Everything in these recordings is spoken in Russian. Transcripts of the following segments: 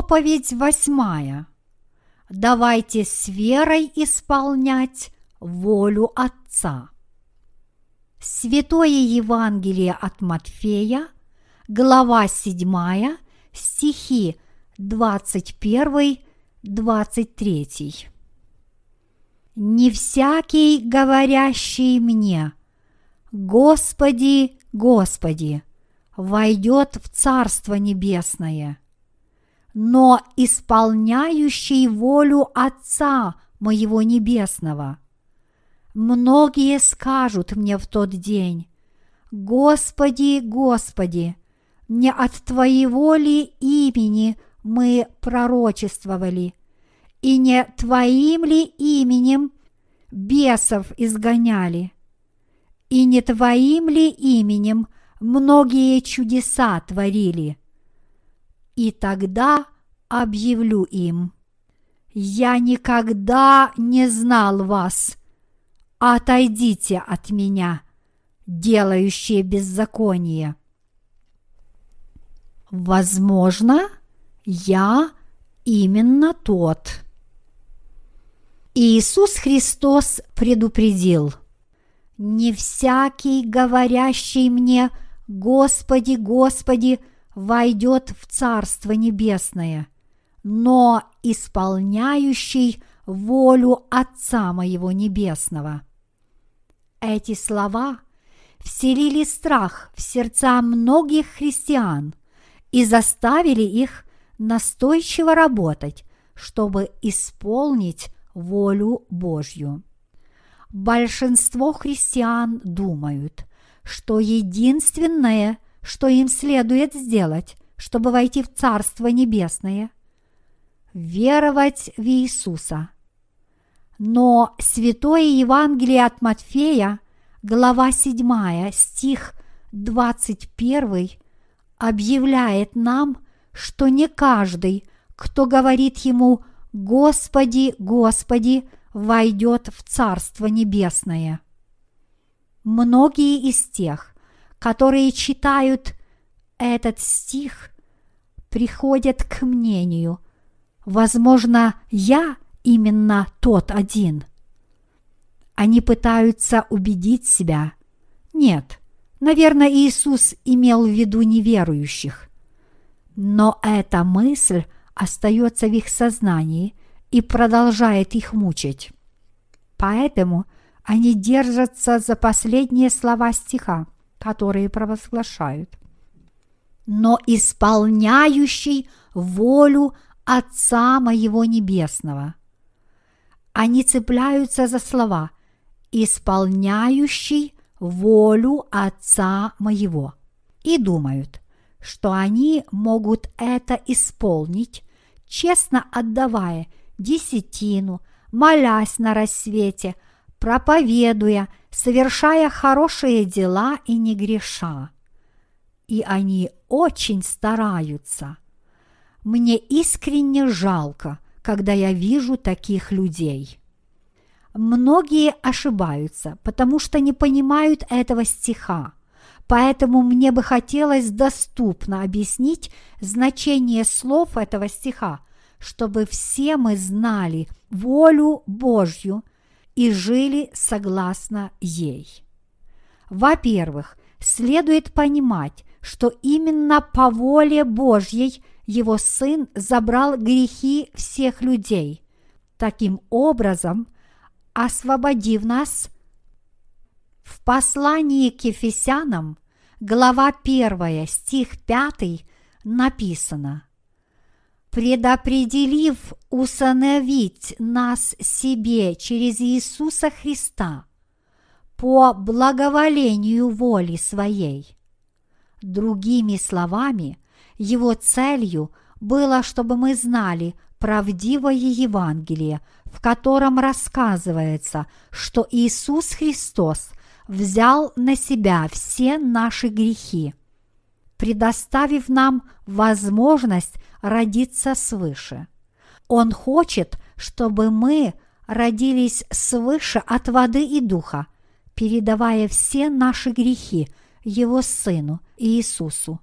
Проповедь восьмая. Давайте с верой исполнять волю Отца. Святое Евангелие от Матфея, глава 7, стихи 21-23. Не всякий, говорящий мне, Господи, Господи, войдет в Царство Небесное, но исполняющий волю Отца моего Небесного. Многие скажут мне в тот день, Господи, Господи, не от Твоего ли имени мы пророчествовали, и не Твоим ли именем бесов изгоняли, и не Твоим ли именем – многие чудеса творили. И тогда объявлю им, я никогда не знал вас, отойдите от меня, делающие беззаконие. Возможно, я именно тот. Иисус Христос предупредил, не всякий, говорящий мне – Господи, Господи, войдет в Царство Небесное, но исполняющий волю Отца моего Небесного. Эти слова вселили страх в сердца многих христиан и заставили их настойчиво работать, чтобы исполнить волю Божью. Большинство христиан думают – что единственное, что им следует сделать, чтобы войти в Царство Небесное, веровать в Иисуса. Но Святое Евангелие от Матфея, глава 7, стих 21, объявляет нам, что не каждый, кто говорит ему «Господи, Господи», войдет в Царство Небесное – Многие из тех, которые читают этот стих, приходят к мнению, возможно, я именно тот один. Они пытаются убедить себя. Нет, наверное, Иисус имел в виду неверующих. Но эта мысль остается в их сознании и продолжает их мучить. Поэтому – они держатся за последние слова стиха, которые провозглашают. Но исполняющий волю Отца моего Небесного. Они цепляются за слова «исполняющий волю Отца моего» и думают, что они могут это исполнить, честно отдавая десятину, молясь на рассвете – проповедуя, совершая хорошие дела и не греша. И они очень стараются. Мне искренне жалко, когда я вижу таких людей. Многие ошибаются, потому что не понимают этого стиха. Поэтому мне бы хотелось доступно объяснить значение слов этого стиха, чтобы все мы знали волю Божью и жили согласно ей. Во-первых, следует понимать, что именно по воле Божьей его Сын забрал грехи всех людей, таким образом освободив нас в послании к Ефесянам, глава 1, стих 5, написано – предопределив усыновить нас себе через Иисуса Христа по благоволению воли своей. Другими словами, его целью было, чтобы мы знали правдивое Евангелие, в котором рассказывается, что Иисус Христос взял на себя все наши грехи, предоставив нам возможность родиться свыше. Он хочет, чтобы мы родились свыше от воды и духа, передавая все наши грехи Его Сыну Иисусу.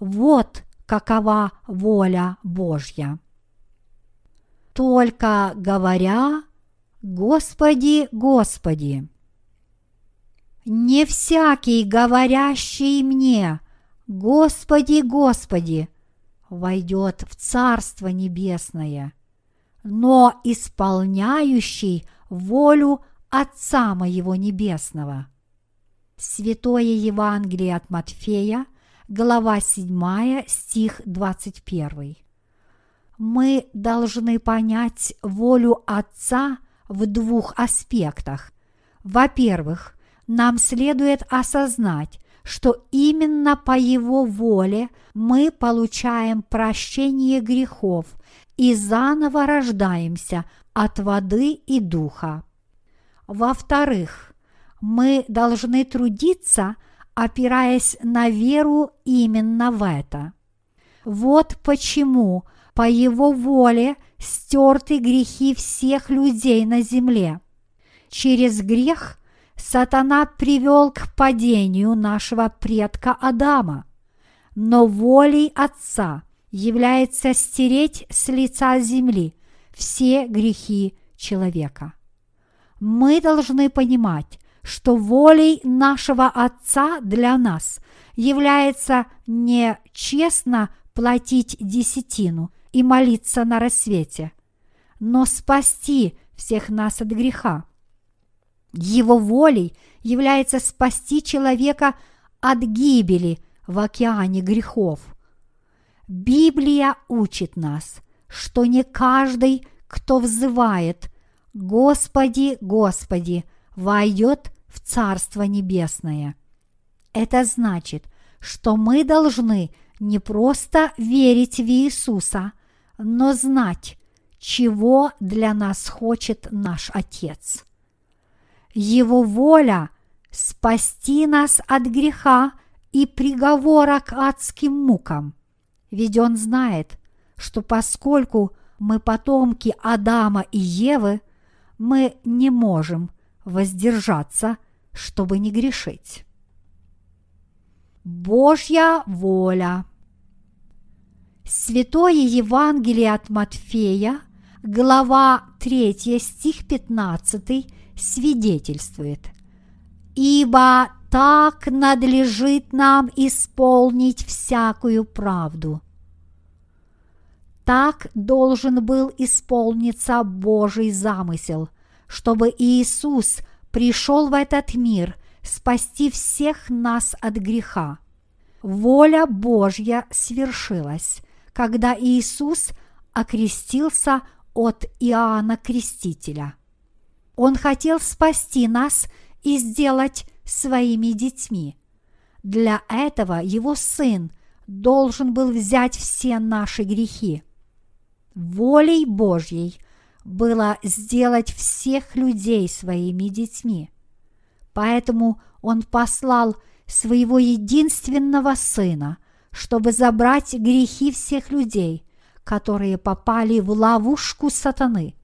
Вот какова воля Божья. Только говоря «Господи, Господи», не всякий, говорящий мне, Господи, Господи, войдет в Царство Небесное, но исполняющий волю Отца моего Небесного. Святое Евангелие от Матфея, глава 7, стих 21. Мы должны понять волю Отца в двух аспектах. Во-первых, нам следует осознать, что именно по Его воле мы получаем прощение грехов и заново рождаемся от воды и духа. Во-вторых, мы должны трудиться, опираясь на веру именно в это. Вот почему по Его воле стерты грехи всех людей на земле. Через грех сатана привел к падению нашего предка Адама, но волей Отца является стереть с лица земли все грехи человека. Мы должны понимать, что волей нашего Отца для нас является не честно платить десятину и молиться на рассвете, но спасти всех нас от греха – его волей является спасти человека от гибели в океане грехов. Библия учит нас, что не каждый, кто взывает «Господи, Господи», войдет в Царство Небесное. Это значит, что мы должны не просто верить в Иисуса, но знать, чего для нас хочет наш Отец. Его воля – спасти нас от греха и приговора к адским мукам. Ведь Он знает, что поскольку мы потомки Адама и Евы, мы не можем воздержаться, чтобы не грешить. Божья воля. Святое Евангелие от Матфея, глава 3, стих 15 свидетельствует. «Ибо так надлежит нам исполнить всякую правду». Так должен был исполниться Божий замысел, чтобы Иисус пришел в этот мир спасти всех нас от греха. Воля Божья свершилась, когда Иисус окрестился от Иоанна Крестителя – он хотел спасти нас и сделать своими детьми. Для этого его сын должен был взять все наши грехи. Волей Божьей было сделать всех людей своими детьми. Поэтому он послал своего единственного сына, чтобы забрать грехи всех людей, которые попали в ловушку сатаны.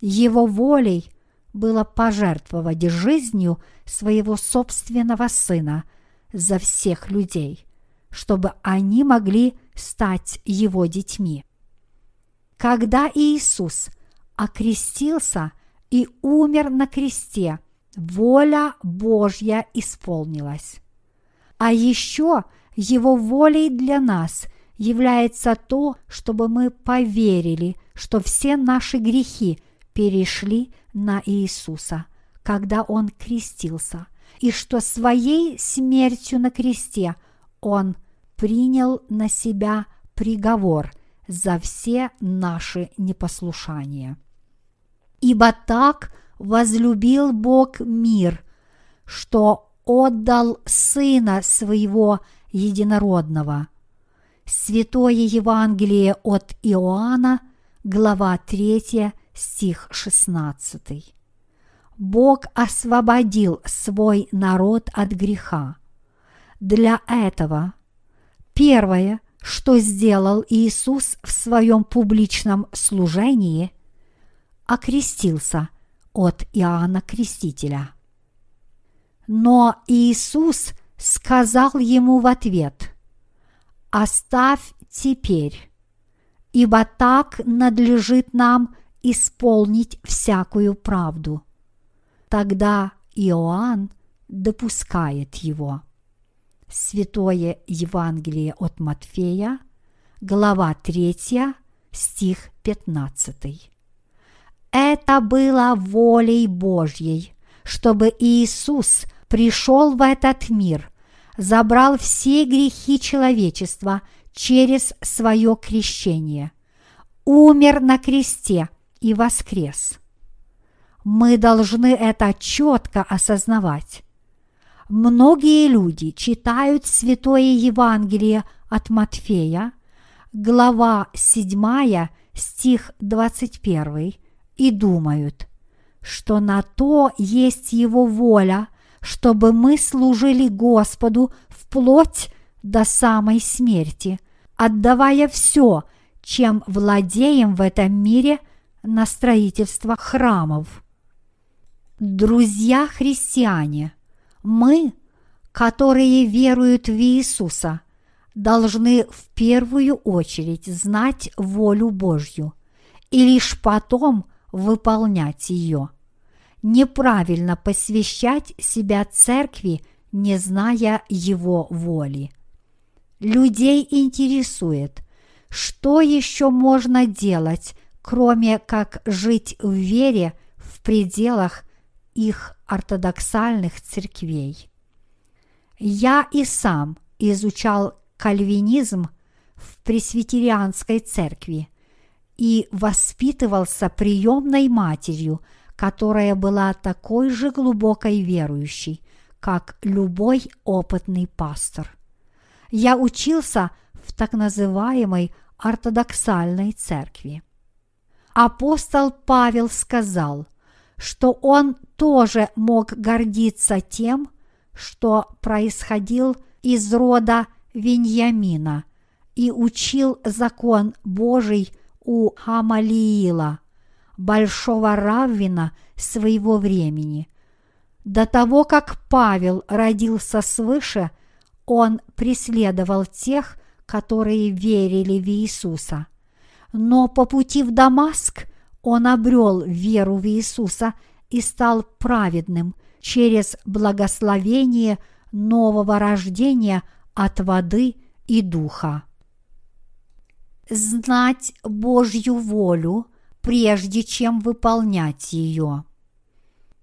Его волей – было пожертвовать жизнью своего собственного сына за всех людей, чтобы они могли стать его детьми. Когда Иисус окрестился и умер на кресте, воля Божья исполнилась. А еще его волей для нас является то, чтобы мы поверили, что все наши грехи перешли на Иисуса, когда Он крестился, и что своей смертью на кресте Он принял на себя приговор за все наши непослушания. Ибо так возлюбил Бог мир, что отдал Сына Своего Единородного. Святое Евангелие от Иоанна, глава 3, стих 16. Бог освободил свой народ от греха. Для этого первое, что сделал Иисус в своем публичном служении, окрестился от Иоанна Крестителя. Но Иисус сказал ему в ответ, «Оставь теперь, ибо так надлежит нам исполнить всякую правду. Тогда Иоанн допускает его. Святое Евангелие от Матфея, глава 3, стих 15. Это было волей Божьей, чтобы Иисус пришел в этот мир, забрал все грехи человечества через свое крещение, умер на кресте и воскрес. Мы должны это четко осознавать. Многие люди читают Святое Евангелие от Матфея, глава 7, стих 21, и думают, что на то есть Его воля, чтобы мы служили Господу вплоть до самой смерти, отдавая все, чем владеем в этом мире на строительство храмов. Друзья христиане – мы, которые веруют в Иисуса, должны в первую очередь знать волю Божью и лишь потом выполнять ее. Неправильно посвящать себя церкви, не зная его воли. Людей интересует, что еще можно делать, кроме как жить в вере в пределах их ортодоксальных церквей. Я и сам изучал кальвинизм в пресвитерианской церкви и воспитывался приемной матерью, которая была такой же глубокой верующей, как любой опытный пастор. Я учился в так называемой ортодоксальной церкви. Апостол Павел сказал, что он тоже мог гордиться тем, что происходил из рода Виньямина и учил закон Божий у Хамалиила, большого раввина своего времени. До того, как Павел родился свыше, он преследовал тех, которые верили в Иисуса. Но по пути в Дамаск он обрел веру в Иисуса и стал праведным через благословение нового рождения от воды и духа. Знать Божью волю, прежде чем выполнять ее.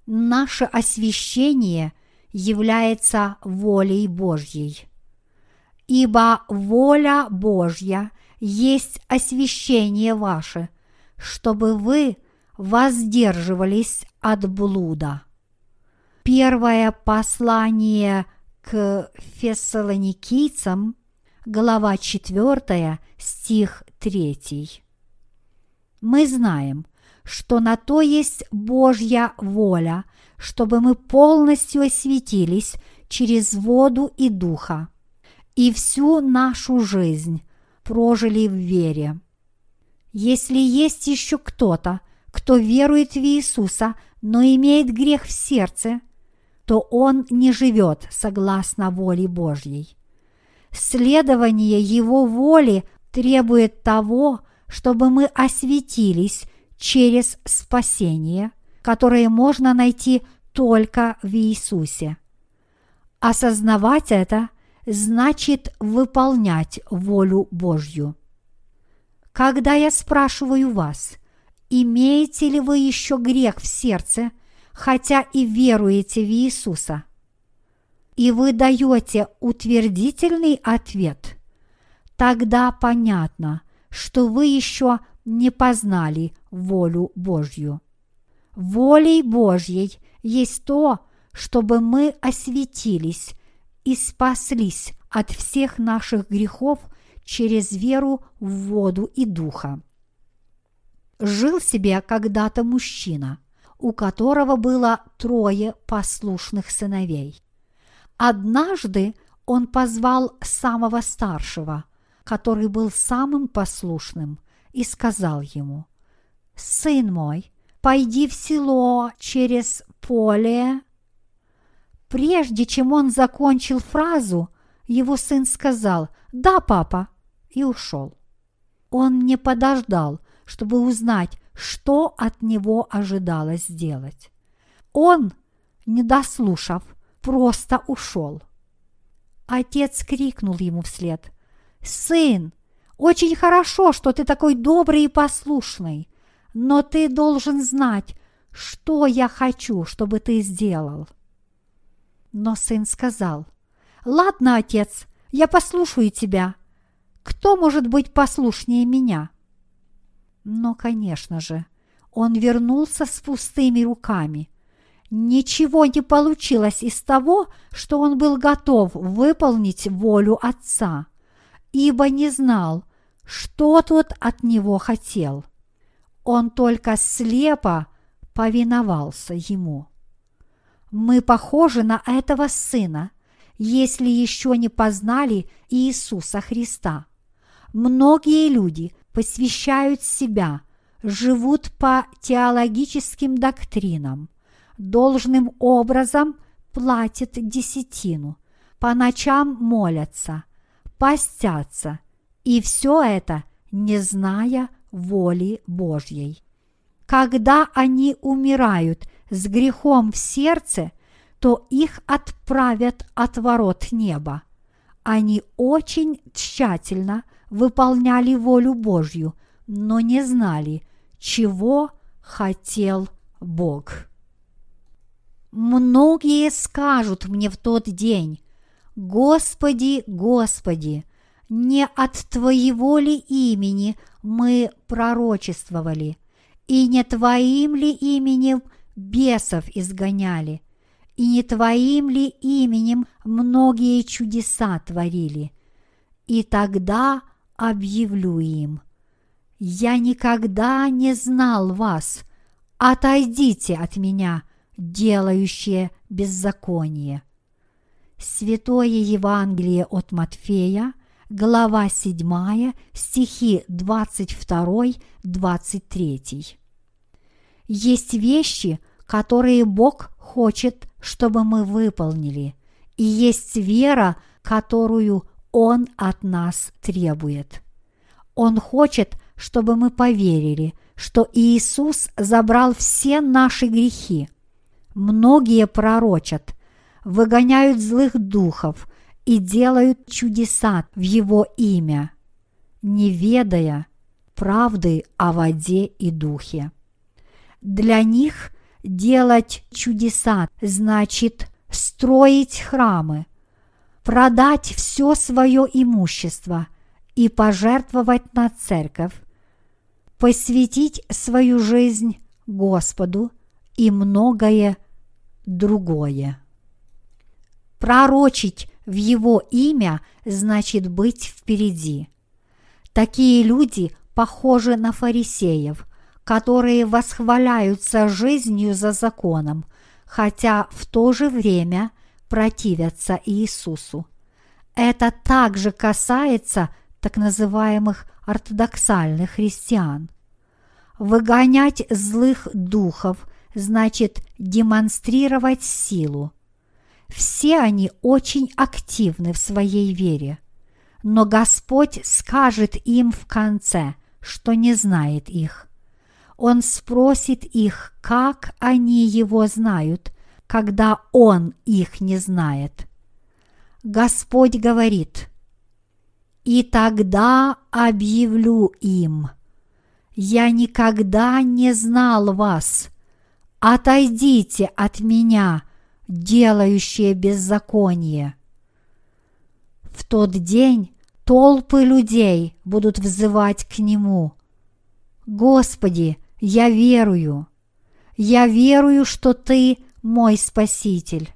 Наше освящение является волей Божьей. Ибо воля Божья есть освящение ваше – чтобы вы воздерживались от блуда. Первое послание к фессалоникийцам, глава 4, стих 3. Мы знаем, что на то есть Божья воля, чтобы мы полностью осветились через воду и духа, и всю нашу жизнь прожили в вере. Если есть еще кто-то, кто верует в Иисуса, но имеет грех в сердце, то он не живет согласно воле Божьей. Следование Его воли требует того, чтобы мы осветились через спасение, которое можно найти только в Иисусе. Осознавать это значит выполнять волю Божью. Когда я спрашиваю вас, имеете ли вы еще грех в сердце, хотя и веруете в Иисуса, и вы даете утвердительный ответ, тогда понятно, что вы еще не познали волю Божью. Волей Божьей есть то, чтобы мы осветились и спаслись от всех наших грехов – через веру в воду и духа. Жил себе когда-то мужчина, у которого было трое послушных сыновей. Однажды он позвал самого старшего, который был самым послушным, и сказал ему, «Сын мой, пойди в село через поле». Прежде чем он закончил фразу, его сын сказал, «Да, папа», и ушел. Он не подождал, чтобы узнать, что от него ожидалось сделать. Он, не дослушав, просто ушел. Отец крикнул ему вслед. «Сын, очень хорошо, что ты такой добрый и послушный, но ты должен знать, что я хочу, чтобы ты сделал». Но сын сказал, «Ладно, отец, я послушаю тебя. Кто может быть послушнее меня?» Но, конечно же, он вернулся с пустыми руками. Ничего не получилось из того, что он был готов выполнить волю отца, ибо не знал, что тот от него хотел. Он только слепо повиновался ему. Мы похожи на этого сына, если еще не познали Иисуса Христа. Многие люди посвящают себя, живут по теологическим доктринам, должным образом платят десятину, по ночам молятся, постятся, и все это не зная воли Божьей. Когда они умирают с грехом в сердце, то их отправят от ворот неба. Они очень тщательно – выполняли волю Божью, но не знали, чего хотел Бог. Многие скажут мне в тот день, Господи, Господи, не от Твоего ли имени мы пророчествовали, и не Твоим ли именем бесов изгоняли, и не Твоим ли именем многие чудеса творили? И тогда объявлю им, «Я никогда не знал вас, отойдите от меня, делающие беззаконие». Святое Евангелие от Матфея, глава 7, стихи 22-23. Есть вещи, которые Бог хочет, чтобы мы выполнили, и есть вера, которую он от нас требует. Он хочет, чтобы мы поверили, что Иисус забрал все наши грехи. Многие пророчат, выгоняют злых духов и делают чудеса в Его имя, не ведая правды о воде и духе. Для них делать чудеса значит строить храмы – продать все свое имущество и пожертвовать на церковь, посвятить свою жизнь Господу и многое другое. Пророчить в Его имя значит быть впереди. Такие люди похожи на фарисеев, которые восхваляются жизнью за законом, хотя в то же время противятся Иисусу. Это также касается так называемых ортодоксальных христиан. Выгонять злых духов значит демонстрировать силу. Все они очень активны в своей вере, но Господь скажет им в конце, что не знает их. Он спросит их, как они его знают, когда он их не знает. Господь говорит, «И тогда объявлю им, я никогда не знал вас, отойдите от меня, делающие беззаконие». В тот день толпы людей будут взывать к Нему. Господи, я верую. Я верую, что Ты мой Спаситель.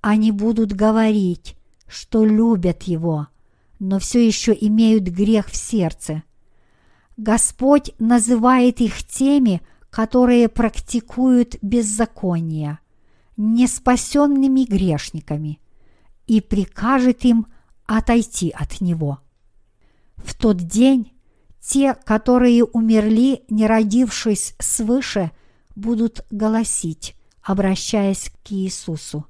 Они будут говорить, что любят Его, но все еще имеют грех в сердце. Господь называет их теми, которые практикуют беззаконие, неспасенными грешниками, и прикажет им отойти от Него. В тот день те, которые умерли, не родившись свыше, будут голосить обращаясь к Иисусу.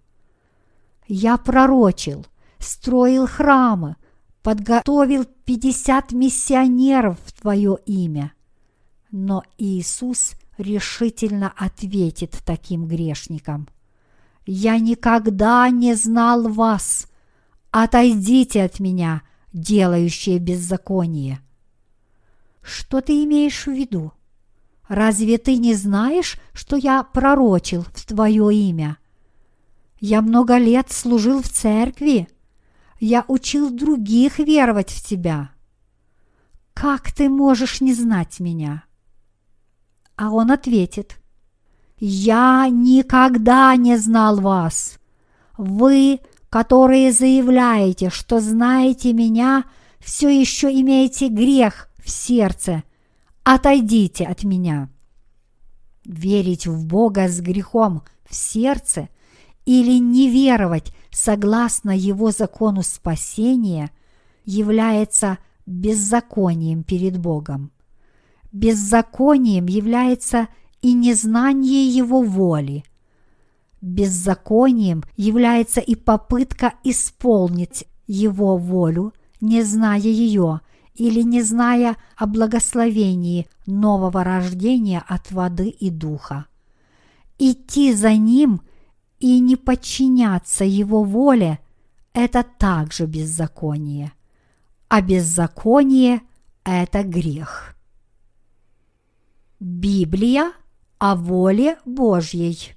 «Я пророчил, строил храмы, подготовил 50 миссионеров в Твое имя. Но Иисус решительно ответит таким грешникам. «Я никогда не знал вас. Отойдите от меня, делающие беззаконие». Что ты имеешь в виду? Разве ты не знаешь, что я пророчил в твое имя? Я много лет служил в церкви. Я учил других веровать в тебя. Как ты можешь не знать меня? А он ответит, «Я никогда не знал вас. Вы, которые заявляете, что знаете меня, все еще имеете грех в сердце. Отойдите от меня». Верить в Бога с грехом в сердце или не веровать согласно Его закону спасения является беззаконием перед Богом. Беззаконием является и незнание Его воли. Беззаконием является и попытка исполнить Его волю, не зная ее или не зная о благословении нового рождения от воды и духа. Идти за Ним и не подчиняться Его воле – это также беззаконие, а беззаконие – это грех. Библия о воле Божьей.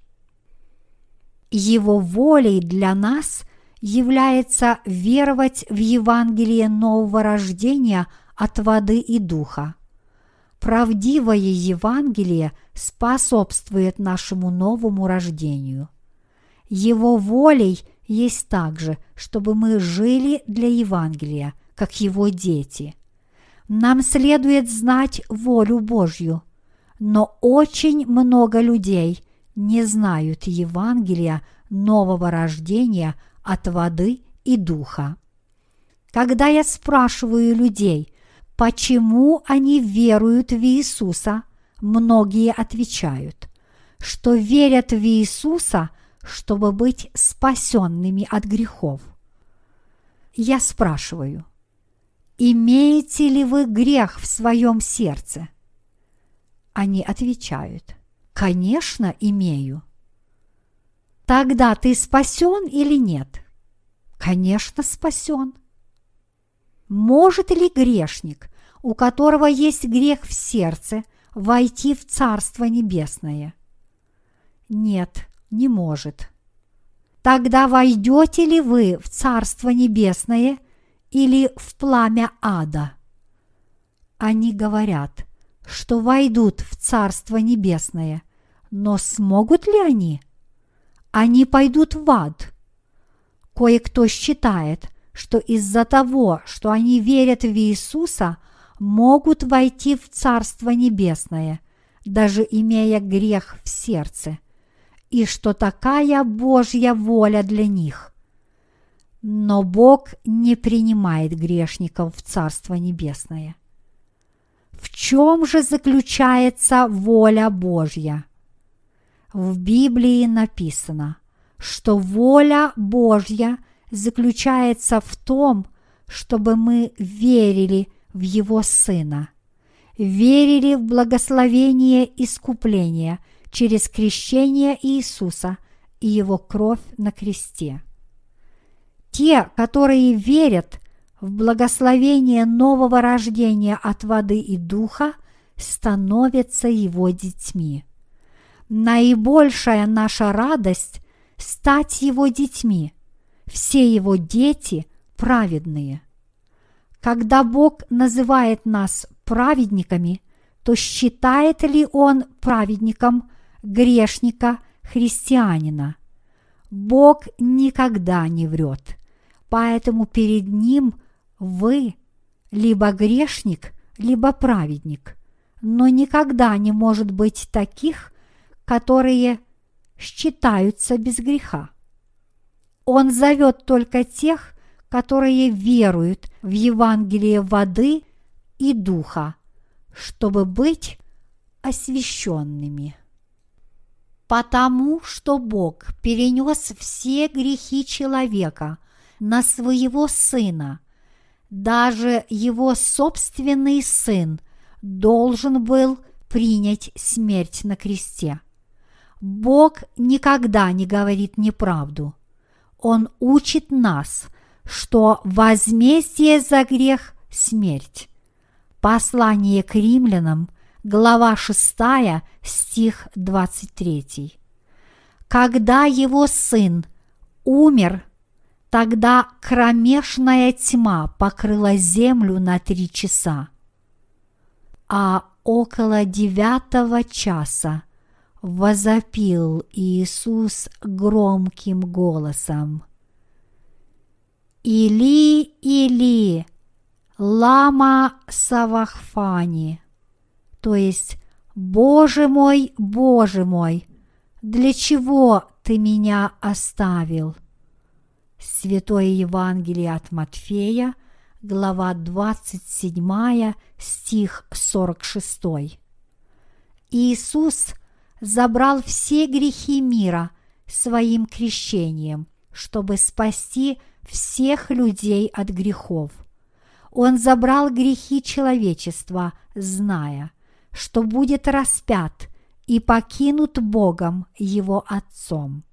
Его волей для нас является веровать в Евангелие нового рождения от воды и духа. Правдивое Евангелие способствует нашему новому рождению. Его волей есть также, чтобы мы жили для Евангелия, как его дети. Нам следует знать волю Божью, но очень много людей не знают Евангелия нового рождения от воды и духа. Когда я спрашиваю людей, почему они веруют в Иисуса, многие отвечают, что верят в Иисуса, чтобы быть спасенными от грехов. Я спрашиваю, имеете ли вы грех в своем сердце? Они отвечают, конечно, имею. Тогда ты спасен или нет? Конечно, спасен. Может ли грешник, у которого есть грех в сердце, войти в Царство Небесное? Нет, не может. Тогда войдете ли вы в Царство Небесное или в пламя ада? Они говорят, что войдут в Царство Небесное, но смогут ли они? Они пойдут в ад. Кое-кто считает, что из-за того, что они верят в Иисуса, могут войти в Царство Небесное, даже имея грех в сердце, и что такая Божья воля для них. Но Бог не принимает грешников в Царство Небесное. В чем же заключается воля Божья? В Библии написано, что воля Божья заключается в том, чтобы мы верили в Его Сына, верили в благословение искупления через крещение Иисуса и Его кровь на кресте. Те, которые верят в благословение нового рождения от воды и духа, становятся Его детьми наибольшая наша радость – стать Его детьми. Все Его дети праведные. Когда Бог называет нас праведниками, то считает ли Он праведником грешника христианина? Бог никогда не врет, поэтому перед Ним вы либо грешник, либо праведник, но никогда не может быть таких, которые считаются без греха. Он зовет только тех, которые веруют в Евангелие воды и духа, чтобы быть освященными. Потому что Бог перенес все грехи человека на своего Сына, даже его собственный сын должен был принять смерть на кресте. Бог никогда не говорит неправду. Он учит нас, что возмездие за грех – смерть. Послание к римлянам, глава 6, стих 23. Когда его сын умер, тогда кромешная тьма покрыла землю на три часа. А около девятого часа возопил Иисус громким голосом. Или, или, лама савахфани, то есть «Боже мой, Боже мой, для чего ты меня оставил?» Святое Евангелие от Матфея, глава 27, стих 46. Иисус забрал все грехи мира своим крещением, чтобы спасти всех людей от грехов. Он забрал грехи человечества, зная, что будет распят и покинут Богом его Отцом.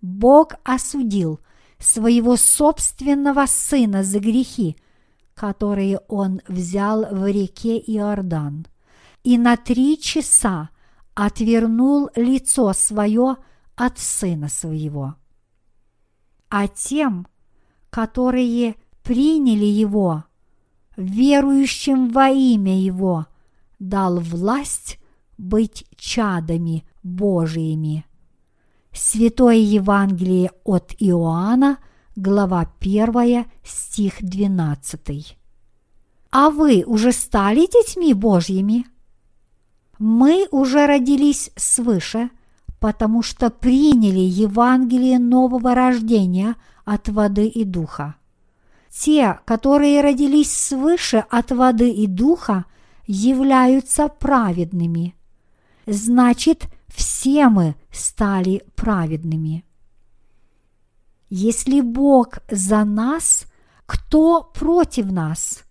Бог осудил своего собственного сына за грехи, которые он взял в реке Иордан, и на три часа отвернул лицо свое от сына своего. А тем, которые приняли его, верующим во имя его, дал власть быть чадами Божиими. Святое Евангелие от Иоанна, глава 1, стих 12. А вы уже стали детьми Божьими? Мы уже родились свыше, потому что приняли Евангелие нового рождения от воды и духа. Те, которые родились свыше от воды и духа, являются праведными. Значит, все мы стали праведными. Если Бог за нас, кто против нас?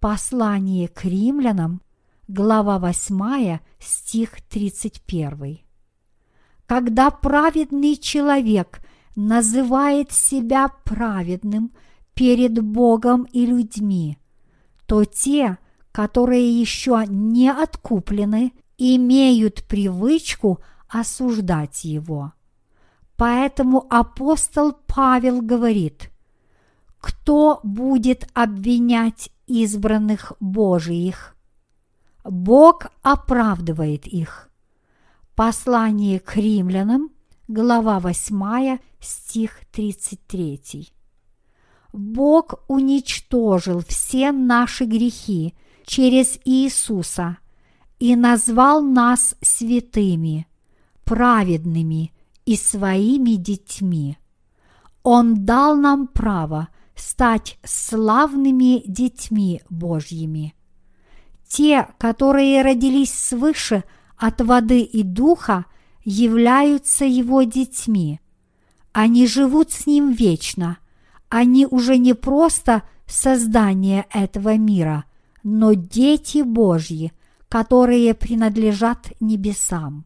Послание к римлянам, глава 8, стих 31. Когда праведный человек называет себя праведным перед Богом и людьми, то те, которые еще не откуплены, имеют привычку осуждать его. Поэтому апостол Павел говорит, кто будет обвинять избранных Божиих? Бог оправдывает их. Послание к римлянам, глава 8, стих 33. Бог уничтожил все наши грехи через Иисуса и назвал нас святыми, праведными и своими детьми. Он дал нам право стать славными детьми Божьими. Те, которые родились свыше от воды и духа, являются его детьми. Они живут с ним вечно. Они уже не просто создание этого мира, но дети Божьи, которые принадлежат небесам.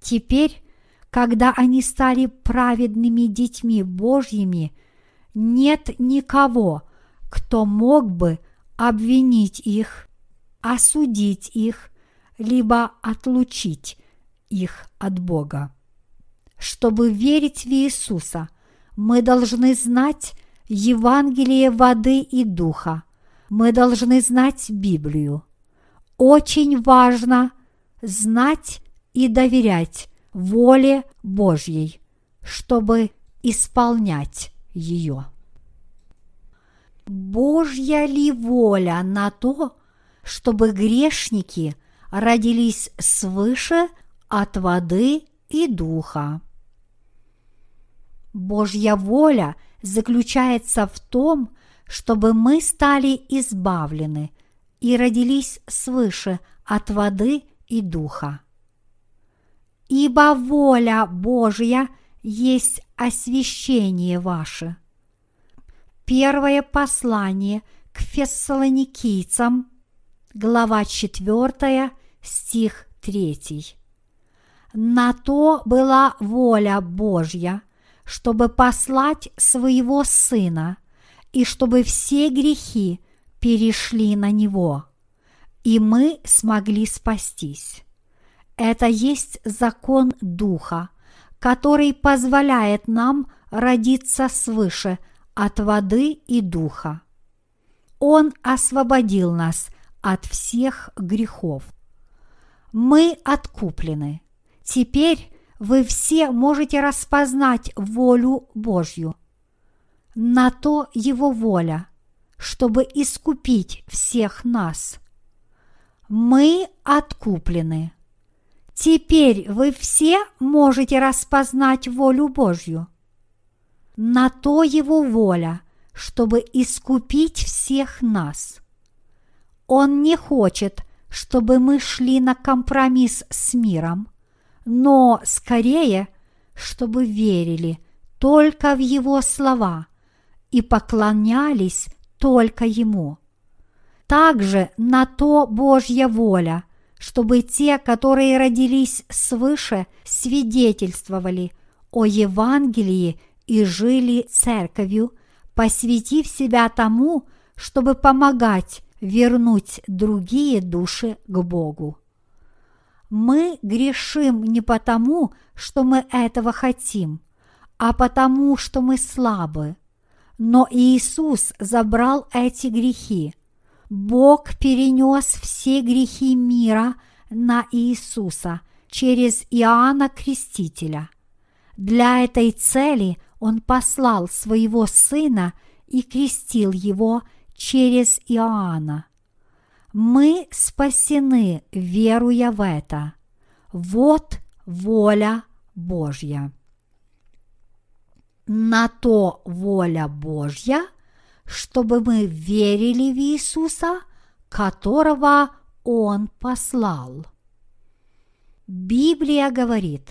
Теперь, когда они стали праведными детьми Божьими, нет никого, кто мог бы обвинить их осудить их, либо отлучить их от Бога. Чтобы верить в Иисуса, мы должны знать Евангелие воды и духа. Мы должны знать Библию. Очень важно знать и доверять воле Божьей, чтобы исполнять ее. Божья ли воля на то, чтобы грешники родились свыше от воды и духа. Божья воля заключается в том, чтобы мы стали избавлены и родились свыше от воды и духа. Ибо воля Божья есть освящение ваше. первое послание к фессалоникийцам, глава 4, стих 3. На то была воля Божья, чтобы послать своего Сына, и чтобы все грехи перешли на Него, и мы смогли спастись. Это есть закон Духа, который позволяет нам родиться свыше от воды и Духа. Он освободил нас от всех грехов. Мы откуплены. Теперь вы все можете распознать волю Божью. На то Его воля, чтобы искупить всех нас. Мы откуплены. Теперь вы все можете распознать волю Божью. На то Его воля, чтобы искупить всех нас. Он не хочет, чтобы мы шли на компромисс с миром, но скорее, чтобы верили только в Его слова и поклонялись только Ему. Также на то Божья воля, чтобы те, которые родились свыше, свидетельствовали о Евангелии и жили церковью, посвятив себя тому, чтобы помогать вернуть другие души к Богу. Мы грешим не потому, что мы этого хотим, а потому, что мы слабы. Но Иисус забрал эти грехи, Бог перенес все грехи мира на Иисуса через Иоанна Крестителя. Для этой цели Он послал своего Сына и крестил его через Иоанна. Мы спасены, веруя в это. Вот воля Божья. На то воля Божья – чтобы мы верили в Иисуса, которого Он послал. Библия говорит,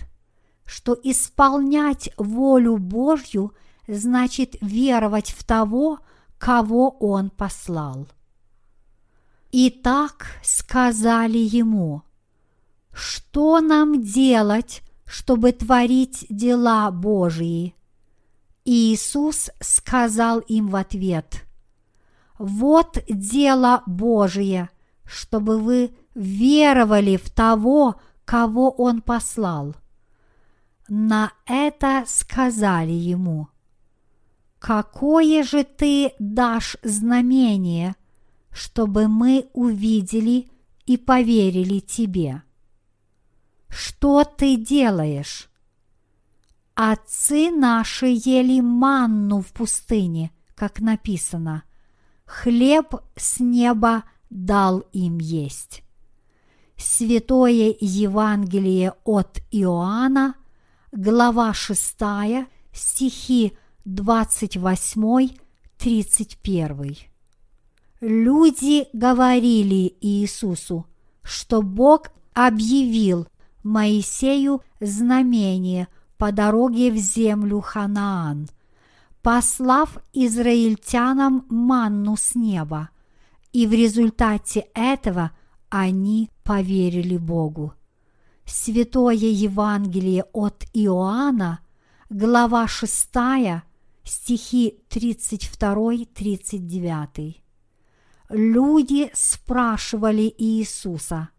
что исполнять волю Божью значит веровать в того, кого Он послал. И так сказали ему, что нам делать, чтобы творить дела Божьи? Иисус сказал им в ответ, «Вот дело Божие, чтобы вы веровали в того, кого Он послал». На это сказали ему, «Какое же ты дашь знамение, чтобы мы увидели и поверили тебе?» Что ты делаешь? Отцы наши ели манну в пустыне, как написано, хлеб с неба дал им есть. Святое Евангелие от Иоанна, глава 6, стихи 28-31. Люди говорили Иисусу, что Бог объявил Моисею знамение – по дороге в землю Ханаан, послав израильтянам манну с неба, и в результате этого они поверили Богу. Святое Евангелие от Иоанна, глава 6, стихи 32-39. Люди спрашивали Иисуса,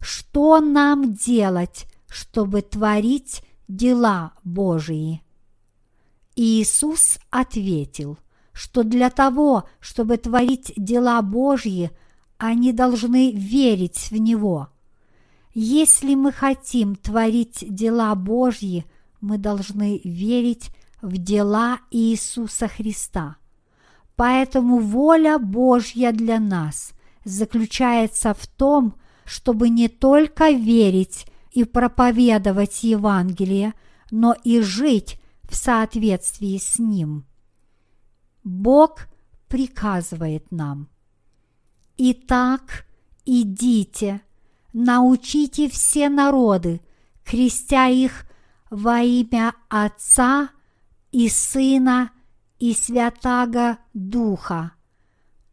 что нам делать, чтобы творить дела Божии. Иисус ответил, что для того, чтобы творить дела Божьи, они должны верить в Него. Если мы хотим творить дела Божьи, мы должны верить в дела Иисуса Христа. Поэтому воля Божья для нас заключается в том, чтобы не только верить и проповедовать Евангелие, но и жить в соответствии с ним. Бог приказывает нам. Итак, идите, научите все народы, крестя их во имя Отца и Сына и Святаго Духа,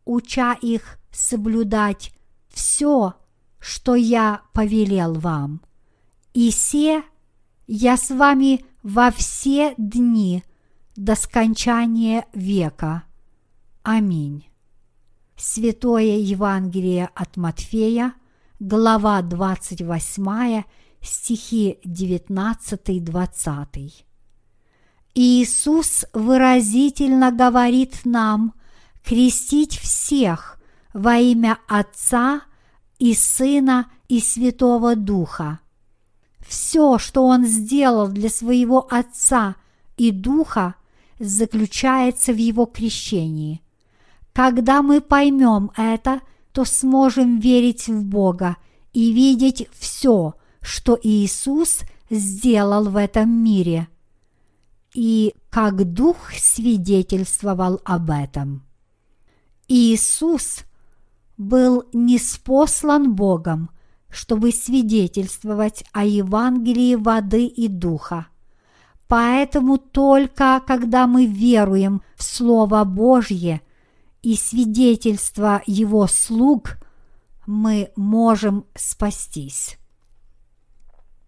уча их соблюдать все, что я повелел вам. И се я с вами во все дни до скончания века. Аминь. Святое Евангелие от Матфея, глава 28, стихи 19-20. Иисус выразительно говорит нам крестить всех во имя Отца и Сына и Святого Духа. Все, что Он сделал для своего Отца и Духа, заключается в Его крещении. Когда мы поймем это, то сможем верить в Бога и видеть все, что Иисус сделал в этом мире. И как Дух свидетельствовал об этом. Иисус был неспослан Богом, чтобы свидетельствовать о Евангелии воды и духа. Поэтому только когда мы веруем в Слово Божье и свидетельство Его слуг, мы можем спастись.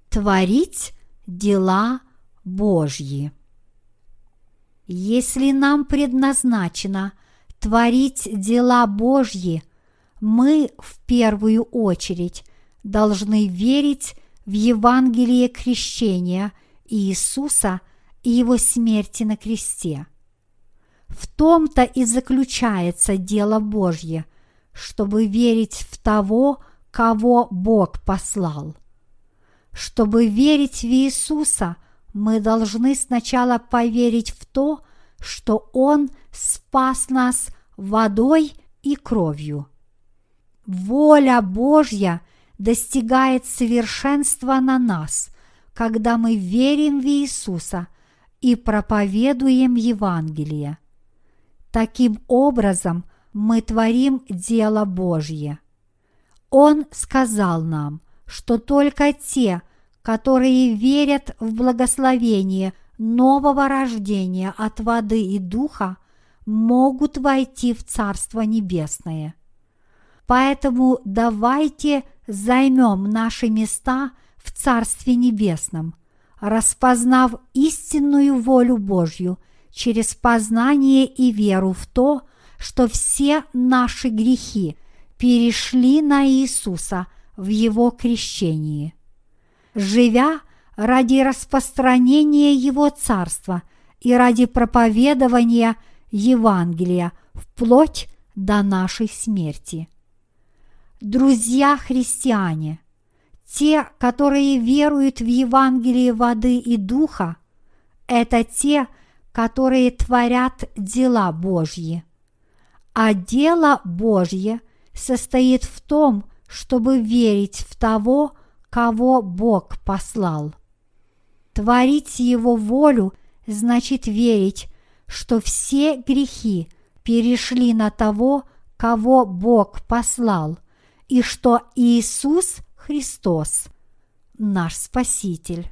Творить дела Божьи. Если нам предназначено творить дела Божьи, мы в первую очередь должны верить в Евангелие крещения Иисуса и Его смерти на кресте. В том-то и заключается дело Божье, чтобы верить в того, кого Бог послал. Чтобы верить в Иисуса, мы должны сначала поверить в то, что Он спас нас водой и кровью. Воля Божья достигает совершенства на нас, когда мы верим в Иисуса и проповедуем Евангелие. Таким образом мы творим дело Божье. Он сказал нам, что только те, которые верят в благословение нового рождения от воды и духа, могут войти в Царство Небесное. Поэтому давайте займем наши места в Царстве Небесном, распознав истинную волю Божью через познание и веру в то, что все наши грехи перешли на Иисуса в Его крещении живя ради распространения Его Царства и ради проповедования Евангелия вплоть до нашей смерти. Друзья христиане, те, которые веруют в Евангелие воды и духа, это те, которые творят дела Божьи. А дело Божье состоит в том, чтобы верить в того, кого Бог послал. Творить Его волю значит верить, что все грехи перешли на того, кого Бог послал, и что Иисус Христос – наш Спаситель.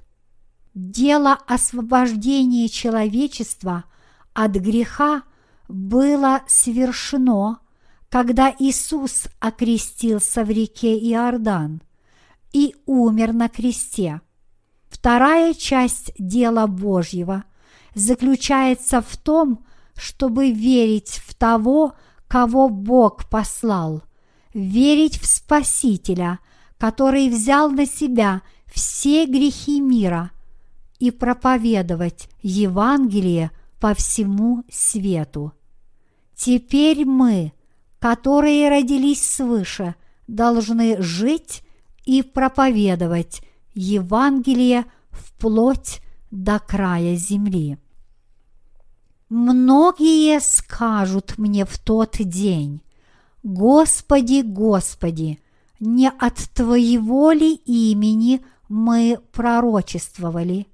Дело освобождения человечества от греха было совершено, когда Иисус окрестился в реке Иордан – и умер на кресте. Вторая часть дела Божьего заключается в том, чтобы верить в того, кого Бог послал, верить в Спасителя, который взял на себя все грехи мира и проповедовать Евангелие по всему свету. Теперь мы, которые родились свыше, должны жить и проповедовать Евангелие вплоть до края земли. Многие скажут мне в тот день, Господи, Господи, не от Твоего ли имени мы пророчествовали,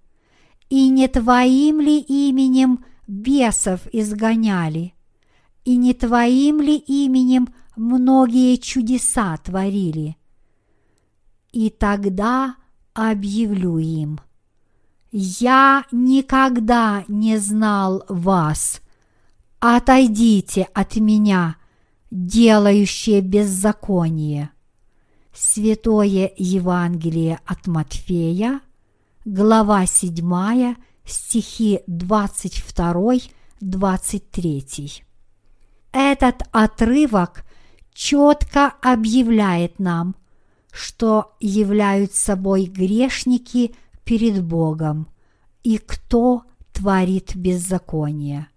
и не Твоим ли именем бесов изгоняли, и не Твоим ли именем многие чудеса творили – и тогда объявлю им, «Я никогда не знал вас, Отойдите от меня, делающие беззаконие. Святое Евангелие от Матфея, глава 7, стихи 22-23. Этот отрывок четко объявляет нам, что являются собой грешники перед Богом и кто творит беззаконие.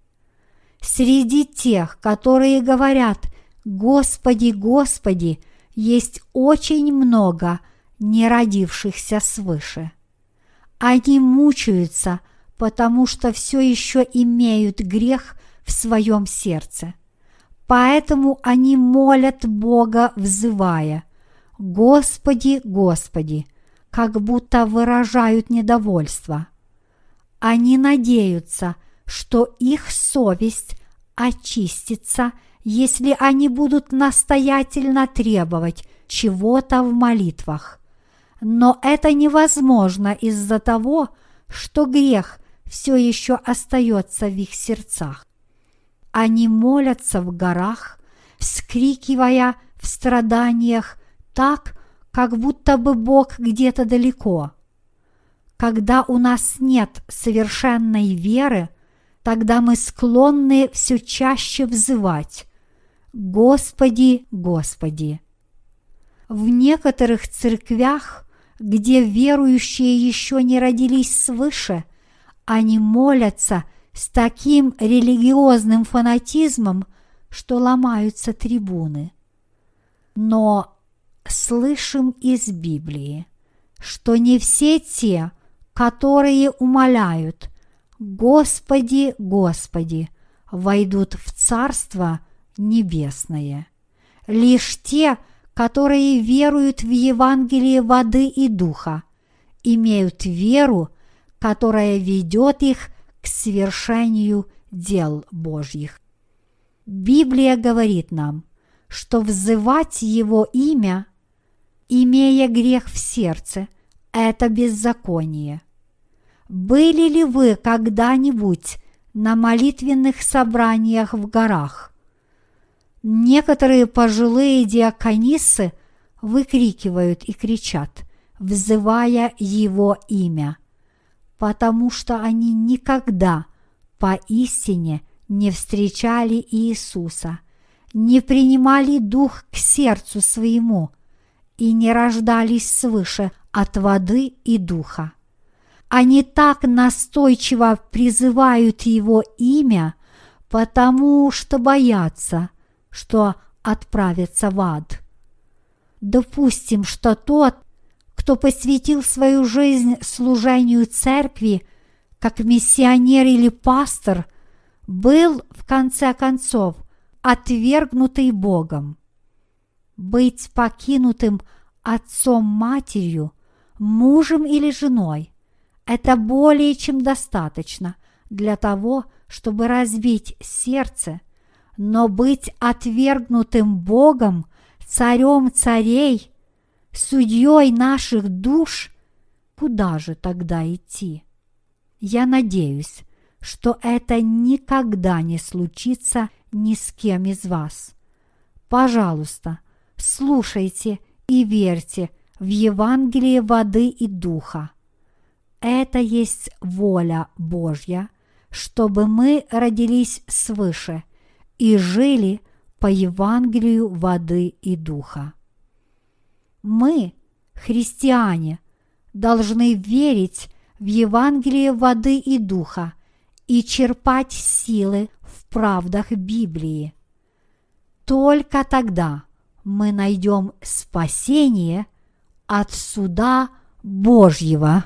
Среди тех, которые говорят «Господи, Господи», есть очень много неродившихся свыше. Они мучаются, потому что все еще имеют грех в своем сердце. Поэтому они молят Бога, взывая «Господи, Господи», как будто выражают недовольство. Они надеются, что их совесть очистится, если они будут настоятельно требовать чего-то в молитвах. Но это невозможно из-за того, что грех все еще остается в их сердцах. Они молятся в горах, вскрикивая в страданиях так, как будто бы Бог где-то далеко. Когда у нас нет совершенной веры, тогда мы склонны все чаще взывать «Господи, Господи». В некоторых церквях, где верующие еще не родились свыше, они молятся с таким религиозным фанатизмом, что ломаются трибуны. Но слышим из Библии, что не все те, которые умоляют «Господи, Господи», войдут в Царство Небесное. Лишь те, которые веруют в Евангелие воды и духа, имеют веру, которая ведет их к свершению дел Божьих. Библия говорит нам, что взывать Его имя имея грех в сердце, это беззаконие. Были ли вы когда-нибудь на молитвенных собраниях в горах? Некоторые пожилые диаконисы выкрикивают и кричат, взывая его имя, потому что они никогда поистине не встречали Иисуса, не принимали Дух к сердцу своему – и не рождались свыше от воды и духа. Они так настойчиво призывают Его имя, потому что боятся, что отправятся в ад. Допустим, что тот, кто посвятил свою жизнь служению церкви, как миссионер или пастор, был, в конце концов, отвергнутый Богом быть покинутым отцом-матерью, мужем или женой – это более чем достаточно для того, чтобы разбить сердце, но быть отвергнутым Богом, царем царей, судьей наших душ, куда же тогда идти? Я надеюсь, что это никогда не случится ни с кем из вас. Пожалуйста – слушайте и верьте в Евангелие воды и духа. Это есть воля Божья, чтобы мы родились свыше и жили по Евангелию воды и духа. Мы, христиане, должны верить в Евангелие воды и духа и черпать силы в правдах Библии. Только тогда – мы найдем спасение от суда Божьего.